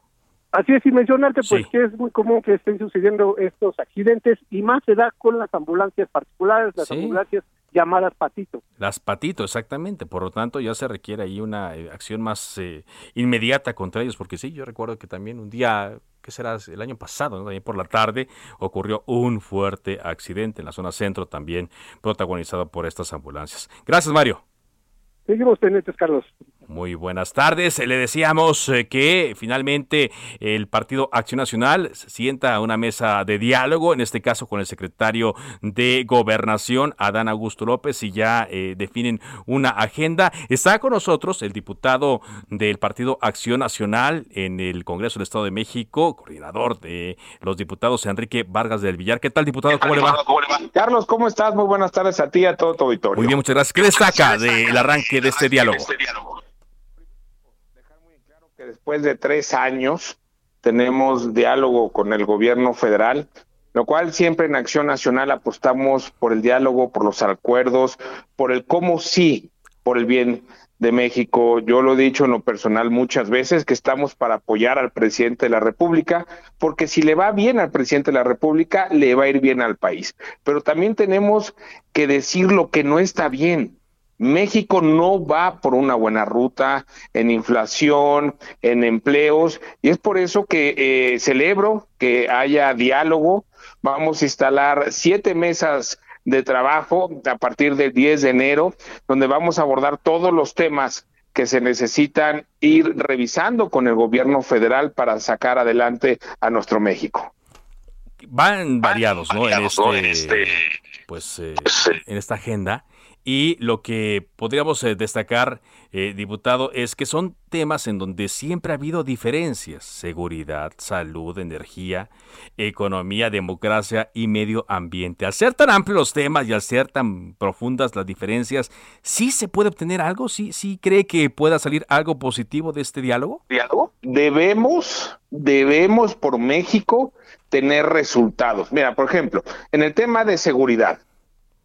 Así es, y mencionarte pues que es muy común que estén sucediendo estos accidentes y más se da con las ambulancias particulares, las ambulancias llamadas patito. Las patito, exactamente. Por lo tanto, ya se requiere ahí una eh, acción más eh, inmediata contra ellos, porque sí, yo recuerdo que también un día, que será el año pasado, también por la tarde, ocurrió un fuerte accidente en la zona centro, también protagonizado por estas ambulancias. Gracias, Mario. Seguimos pendientes, Carlos. Muy buenas tardes. Le decíamos eh, que finalmente el Partido Acción Nacional se sienta a una mesa de diálogo, en este caso con el secretario de Gobernación, Adán Augusto López, y ya eh, definen una agenda. Está con nosotros el diputado del Partido Acción Nacional en el Congreso del Estado de México, coordinador de los diputados, Enrique Vargas del Villar. ¿Qué tal, diputado? ¿Cómo, le va? Carlos, ¿cómo estás? Muy buenas tardes a ti y a todo tu auditorio. Muy bien, muchas gracias. ¿Qué destaca del arranque de este diálogo? Después de tres años tenemos diálogo con el gobierno federal, lo cual siempre en Acción Nacional apostamos por el diálogo, por los acuerdos, por el cómo sí, por el bien de México. Yo lo he dicho en lo personal muchas veces que estamos para apoyar al presidente de la República, porque si le va bien al presidente de la República, le va a ir bien al país. Pero también tenemos que decir lo que no está bien. México no va por una buena ruta en inflación, en empleos, y es por eso que eh, celebro que haya diálogo. Vamos a instalar siete mesas de trabajo a partir del 10 de enero, donde vamos a abordar todos los temas que se necesitan ir revisando con el gobierno federal para sacar adelante a nuestro México. Van variados, ¿no? En este, este, pues, eh, en esta agenda. Y lo que podríamos eh, destacar, eh, diputado, es que son temas en donde siempre ha habido diferencias. Seguridad, salud, energía, economía, democracia y medio ambiente. Al ser tan amplios los temas y al ser tan profundas las diferencias, ¿sí se puede obtener algo? ¿Sí, sí cree que pueda salir algo positivo de este diálogo? ¿Diálogo? Debemos, debemos por México tener resultados. Mira, por ejemplo, en el tema de seguridad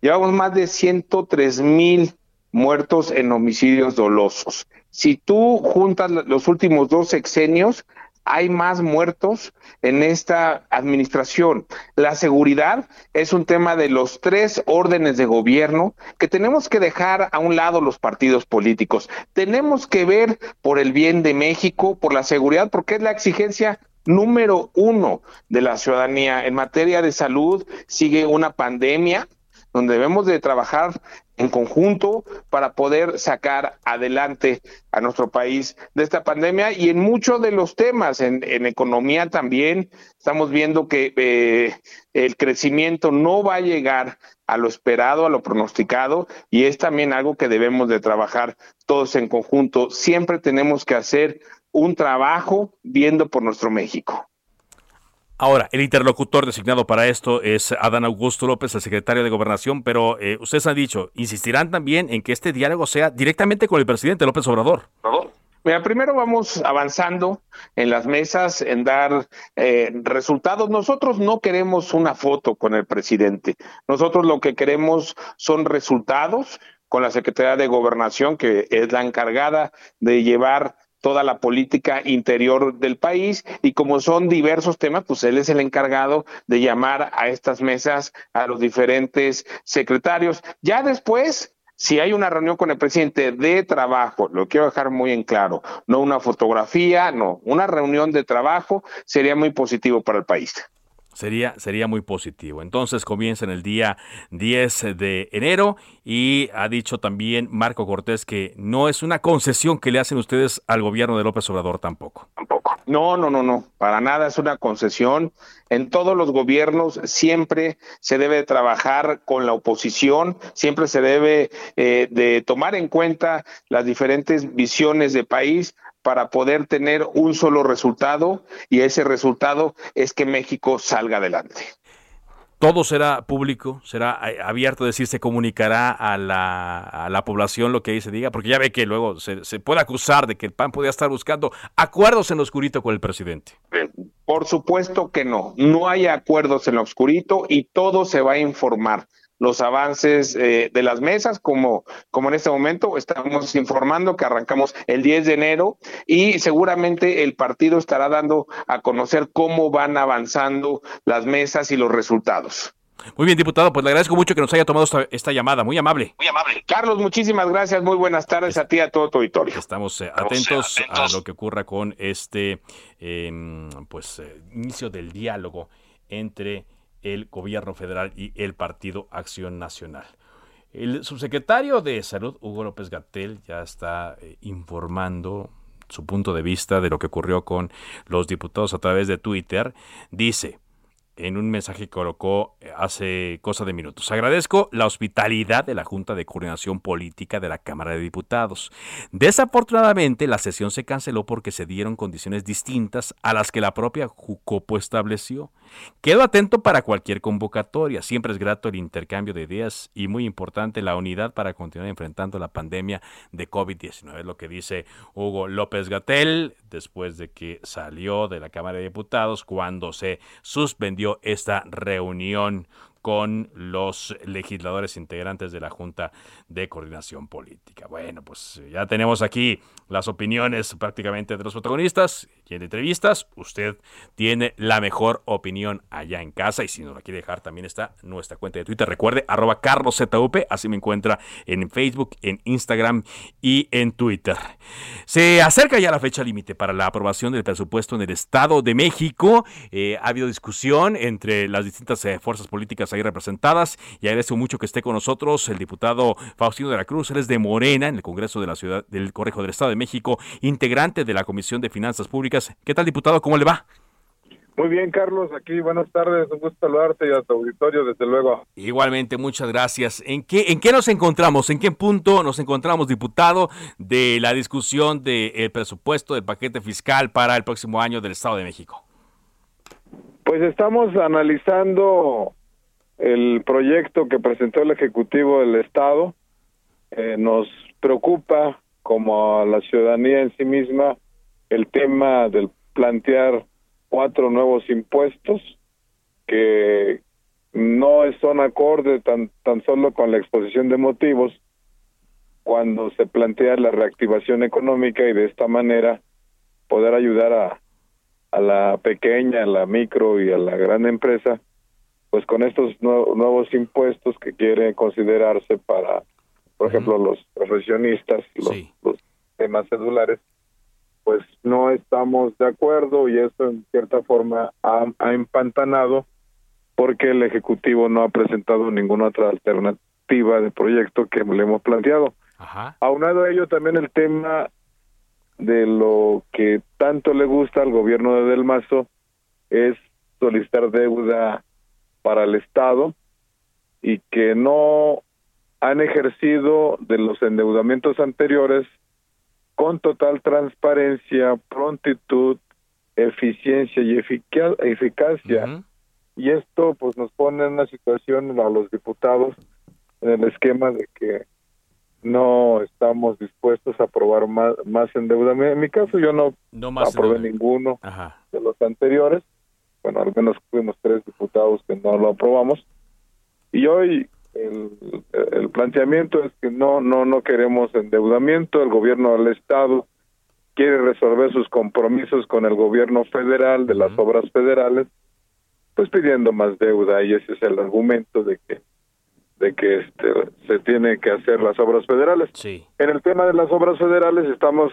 Llevamos más de 103 mil muertos en homicidios dolosos. Si tú juntas los últimos dos sexenios, hay más muertos en esta administración. La seguridad es un tema de los tres órdenes de gobierno que tenemos que dejar a un lado los partidos políticos. Tenemos que ver por el bien de México, por la seguridad, porque es la exigencia número uno de la ciudadanía. En materia de salud sigue una pandemia donde debemos de trabajar en conjunto para poder sacar adelante a nuestro país de esta pandemia y en muchos de los temas, en, economía también, estamos viendo que eh, el crecimiento no va a llegar a lo esperado, a lo pronosticado y es también algo que debemos de trabajar todos en conjunto. Siempre tenemos que hacer un trabajo viendo por nuestro México. Ahora, el interlocutor designado para esto es Adán Augusto López, el secretario de Gobernación, pero eh, ustedes han dicho, insistirán también en que este diálogo sea directamente con el presidente López Obrador. Mira, primero vamos avanzando en las mesas, en dar eh, resultados. Nosotros no queremos una foto con el presidente. Nosotros lo que queremos son resultados con la Secretaría de Gobernación, que es la encargada de llevar toda la política interior del país y como son diversos temas, pues él es el encargado de llamar a estas mesas a los diferentes secretarios. Ya después, si hay una reunión con el presidente de trabajo, lo quiero dejar muy en claro, no una fotografía, no, una reunión de trabajo sería muy positivo para el país. Sería, sería muy positivo. Entonces comienza en el día 10 de enero y ha dicho también Marco Cortés que no es una concesión que le hacen ustedes al gobierno de López Obrador tampoco. Tampoco. No, no, no, no. Para nada es una concesión. En todos los gobiernos siempre se debe trabajar con la oposición, siempre se debe eh, de tomar en cuenta las diferentes visiones de país para poder tener un solo resultado y ese resultado es que México salga adelante. Todo será público, será eh, abierto, es decir, se comunicará a la, a la población lo que ahí se diga, porque ya ve que luego se, se puede acusar de que el PAN podía estar buscando acuerdos en lo oscurito con el presidente. Por supuesto que no, no hay acuerdos en lo oscurito y todo se va a informar los avances eh, de las mesas, como, como en este momento estamos informando que arrancamos el 10 de enero y seguramente el partido estará dando a conocer cómo van avanzando las mesas y los resultados. Muy bien, diputado, pues le agradezco mucho que nos haya tomado esta, llamada, muy amable. Muy amable. Carlos, muchísimas gracias, muy buenas tardes a ti y a todo tu auditorio. Estamos, eh, atentos, a lo que ocurra con este em, pues eh, inicio del diálogo entre el gobierno federal y el Partido Acción Nacional. El subsecretario de Salud, Hugo López Gatel, ya está eh, informando su punto de vista de lo que ocurrió con los diputados a través de Twitter. Dice, en un mensaje que colocó eh, hace cosa de minutos. Agradezco la hospitalidad de la Junta de Coordinación Política de la Cámara de Diputados. Desafortunadamente, la sesión se canceló porque se dieron condiciones distintas a las que la propia Jucopo estableció. Quedo atento para cualquier convocatoria. Siempre es grato el intercambio de ideas y muy importante la unidad para continuar enfrentando la pandemia de COVID-19. Es lo que dice Hugo López Gatel después de que salió de la Cámara de Diputados cuando se suspendió esta reunión con los legisladores integrantes de la Junta de Coordinación Política. Bueno, pues ya tenemos aquí las opiniones prácticamente de los protagonistas y en entrevistas usted tiene la mejor opinión allá en casa y si no la quiere dejar también está nuestra cuenta de Twitter. Recuerde arroba carloszup, así me encuentra en Facebook, en Instagram y en Twitter. Se acerca ya la fecha límite para la aprobación del presupuesto en el Estado de México. Eh, ha habido discusión entre las distintas eh, fuerzas políticas ahí representadas y agradezco mucho que esté con nosotros el diputado Faustino de la Cruz, él es de Morena en el Congreso de la Ciudad del Correjo del Estado de México, integrante de la Comisión de Finanzas Públicas. ¿Qué tal, diputado? ¿Cómo le va? Muy bien, Carlos, aquí buenas tardes, un gusto saludarte y a tu auditorio, desde luego. Igualmente, muchas gracias. ¿En qué, ¿En qué nos encontramos? ¿En qué punto nos encontramos, diputado, de la discusión del presupuesto del paquete fiscal para el próximo año del Estado de México? Pues estamos analizando el proyecto que presentó el Ejecutivo del Estado. Eh, nos preocupa como a la ciudadanía en sí misma el tema del plantear cuatro nuevos impuestos que no son acorde tan, tan solo con la exposición de motivos cuando se plantea la reactivación económica y de esta manera poder ayudar a, a la pequeña, a la micro y a la gran empresa, pues con estos nuevos impuestos que quieren considerarse para, por ejemplo, los profesionistas, los, temas celulares, pues no estamos de acuerdo y eso en cierta forma ha, ha empantanado porque el Ejecutivo no ha presentado ninguna otra alternativa de proyecto que le hemos planteado. Ajá. Aunado a ello también el tema de lo que tanto le gusta al gobierno de Del Mazo es solicitar deuda para el Estado y que no han ejercido de los endeudamientos anteriores con total transparencia, prontitud, eficiencia y eficacia. Y esto pues nos pone en una situación a los diputados en el esquema de que no estamos dispuestos a aprobar más, más endeudamiento. En mi caso yo no, aprobé ninguno de los anteriores. Bueno, al menos fuimos tres diputados que no lo aprobamos. Y hoy el, el planteamiento es que no, no, no queremos endeudamiento. El gobierno del Estado quiere resolver sus compromisos con el gobierno federal de las obras federales, pues pidiendo más deuda y ese es el argumento de que de que este, se tiene que hacer las obras federales. Sí. En el tema de las obras federales estamos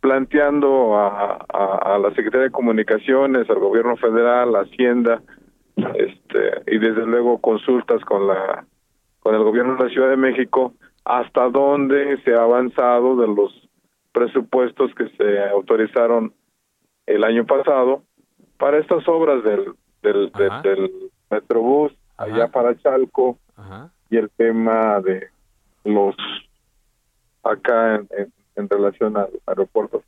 planteando a, a, la Secretaría de Comunicaciones, al Gobierno Federal, a Hacienda, este, y desde luego consultas con la con el Gobierno de la Ciudad de México hasta dónde se ha avanzado de los presupuestos que se autorizaron el año pasado para estas obras del del, del, Metrobús allá para Chalco y el tema de los acá en, en, relación al aeropuerto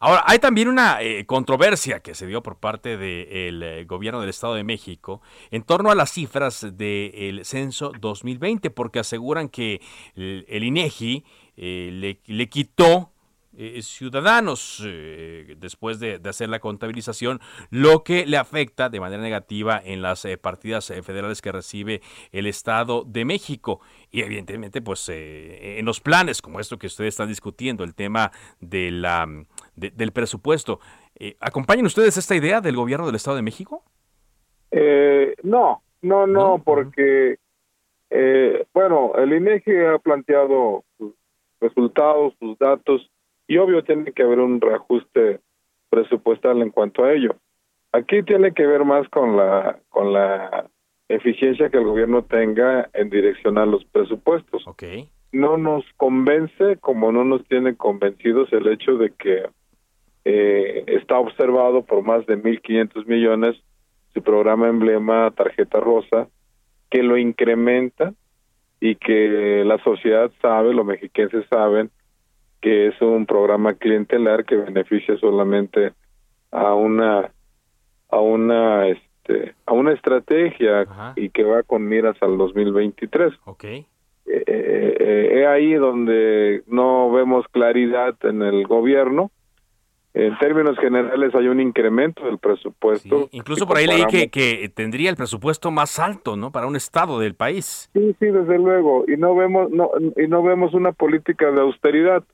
Ahora, hay también una eh, controversia que se dio por parte del eh, gobierno del Estado de México en torno a las cifras del censo 2020, porque aseguran que el, INEGI eh, le, quitó eh, ciudadanos eh, después de, hacer la contabilización, lo que le afecta de manera negativa en las eh, partidas federales que recibe el Estado de México. Y evidentemente, pues en los planes como esto que ustedes están discutiendo, el tema de la, del presupuesto, ¿acompañan ustedes esta idea del gobierno del Estado de México? no, no, no, porque, bueno, el INEGI ha planteado sus resultados, sus datos, y obvio tiene que haber un reajuste presupuestal en cuanto a ello. Aquí tiene que ver más con la con la eficiencia que el gobierno tenga en direccionar los presupuestos. Okay. No nos convence, como no nos tiene convencidos el hecho de que eh, está observado por más de 1.500 millones su programa emblema Tarjeta Rosa, que lo incrementa y que la sociedad sabe, los mexiquenses saben, que es un programa clientelar que beneficia solamente a una a una este a una estrategia y que va con miras al 2023. Okay. Eh, eh, eh, ahí donde no vemos claridad en el gobierno. En términos generales hay un incremento del presupuesto. incluso por ahí leí que, que tendría el presupuesto más alto, ¿no? Para un estado del país. Sí, sí, desde luego. Y no vemos no y no vemos una política de austeridad.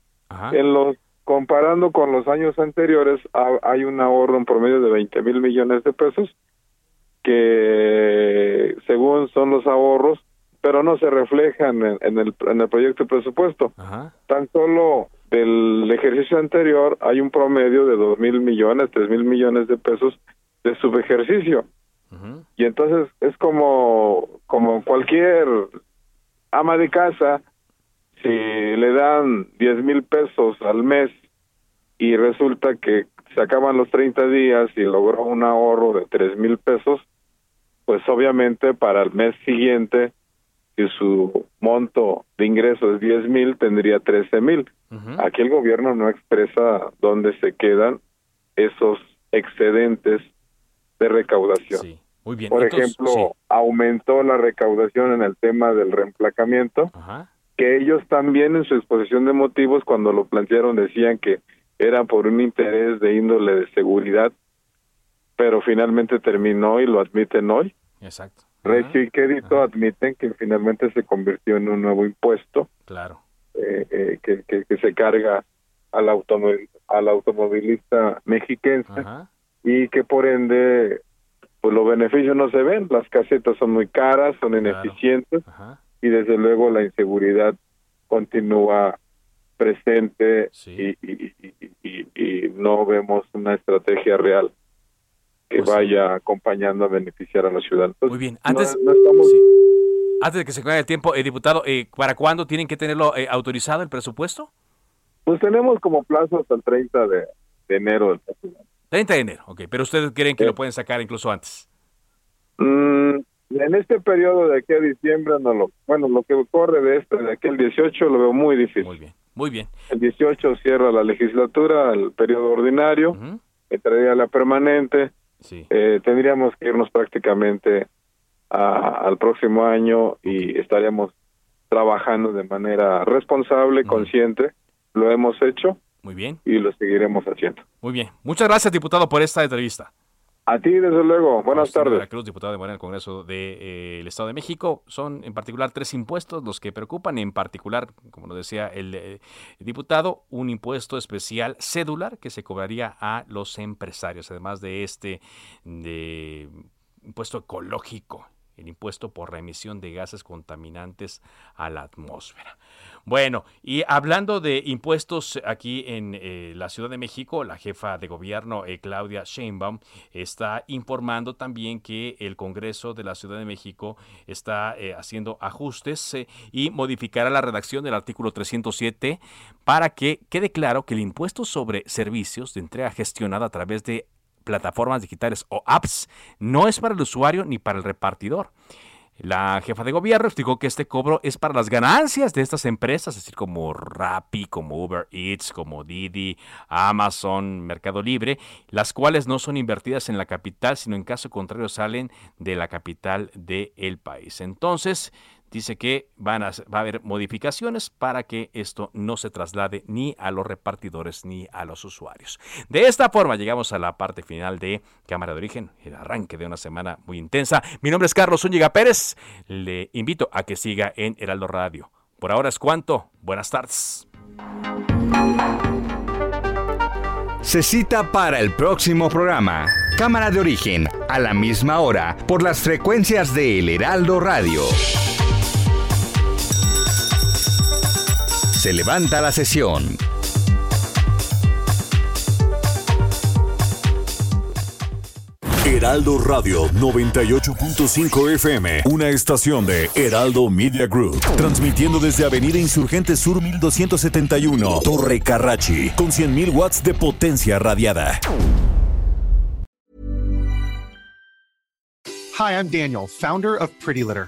En los comparando con los años anteriores hay un ahorro en promedio de 20 mil millones de pesos que según son los ahorros pero no se reflejan en, el, en el proyecto de presupuesto tan solo del ejercicio anterior hay un promedio de 2 mil millones 3 mil millones de pesos de subejercicio. Y entonces es como como cualquier ama de casa si le dan 10 mil pesos al mes y resulta que se acaban los 30 días y logró un ahorro de 3 mil pesos, pues obviamente para el mes siguiente, si su monto de ingreso es 10 mil, tendría 13 mil. Aquí el gobierno no expresa dónde se quedan esos excedentes de recaudación. Muy bien. Por ejemplo, aumentó la recaudación en el tema del reemplacamiento, que ellos también en su exposición de motivos cuando lo plantearon decían que era por un interés de índole de seguridad, pero finalmente terminó y lo admiten hoy. Exacto. Recio y Quedito admiten que finalmente se convirtió en un nuevo impuesto. Claro. Eh, eh, que, que, se carga al, automovilista mexiquense y que por ende pues los beneficios no se ven, las casetas son muy caras, son ineficientes y desde luego la inseguridad continúa presente y, y, no vemos una estrategia real que Pues vaya acompañando a beneficiar a la ciudad. Entonces, Muy bien. Antes, no estamos- sí. Antes de que se acabe el tiempo, eh, diputado, eh, ¿para cuándo tienen que tenerlo eh, autorizado el presupuesto? Pues tenemos como plazo hasta el 30 de, de enero del próximo año. 30 de enero, ok. Pero ustedes creen que lo pueden sacar incluso antes. Mm, en este periodo de aquí a diciembre, no lo, bueno, lo que corre de este, de aquí al 18, lo veo muy difícil. Muy bien. Muy bien. El 18 cierra la legislatura, el periodo ordinario, entraría la permanente. Eh, tendríamos que irnos prácticamente a- al próximo año y estaríamos trabajando de manera responsable, consciente. Lo hemos hecho Muy bien. y lo seguiremos haciendo. Muy bien. Muchas gracias, diputado, por esta entrevista. A ti, desde luego. Buenas Agustín de tardes. Veracruz, diputado de Morena del Congreso del Estado de México. Son en particular tres impuestos los que preocupan, en particular, como lo decía el eh, diputado, un impuesto especial cedular que se cobraría a los empresarios, además de este de impuesto ecológico, el impuesto por la emisión de gases contaminantes a la atmósfera. Bueno, y hablando de impuestos aquí en eh, la Ciudad de México, la jefa de gobierno, eh, Claudia Sheinbaum, está informando también que el Congreso de la Ciudad de México está eh, haciendo ajustes eh, y modificará la redacción del artículo 307 para que quede claro que el impuesto sobre servicios de entrega gestionada a través de plataformas digitales o apps no es para el usuario ni para el repartidor. La jefa de gobierno explicó que este cobro es para las ganancias de estas empresas, es decir, como Rappi, como Uber Eats, como Didi, Amazon, Mercado Libre, las cuales no son invertidas en la capital, sino en caso contrario salen de la capital del país. Entonces, dice que van a, va a haber modificaciones para que esto no se traslade ni a los repartidores ni a los usuarios. De esta forma llegamos a la parte final de Cámara de Origen, el arranque de una semana muy intensa. Mi nombre es Carlos Zúñiga Pérez. Le invito a que siga en Heraldo Radio. Por ahora es cuanto. Buenas tardes. Se cita para el próximo programa. Cámara de origen, a la misma hora, por las frecuencias de El Heraldo Radio. Se levanta la sesión. Heraldo Radio 98.5 FM, una estación de Heraldo Media Group, transmitiendo desde Avenida Insurgente Sur 1271, Torre Carrachi, con 100.000 watts de potencia radiada. Hi, I'm Daniel, founder of Pretty Litter.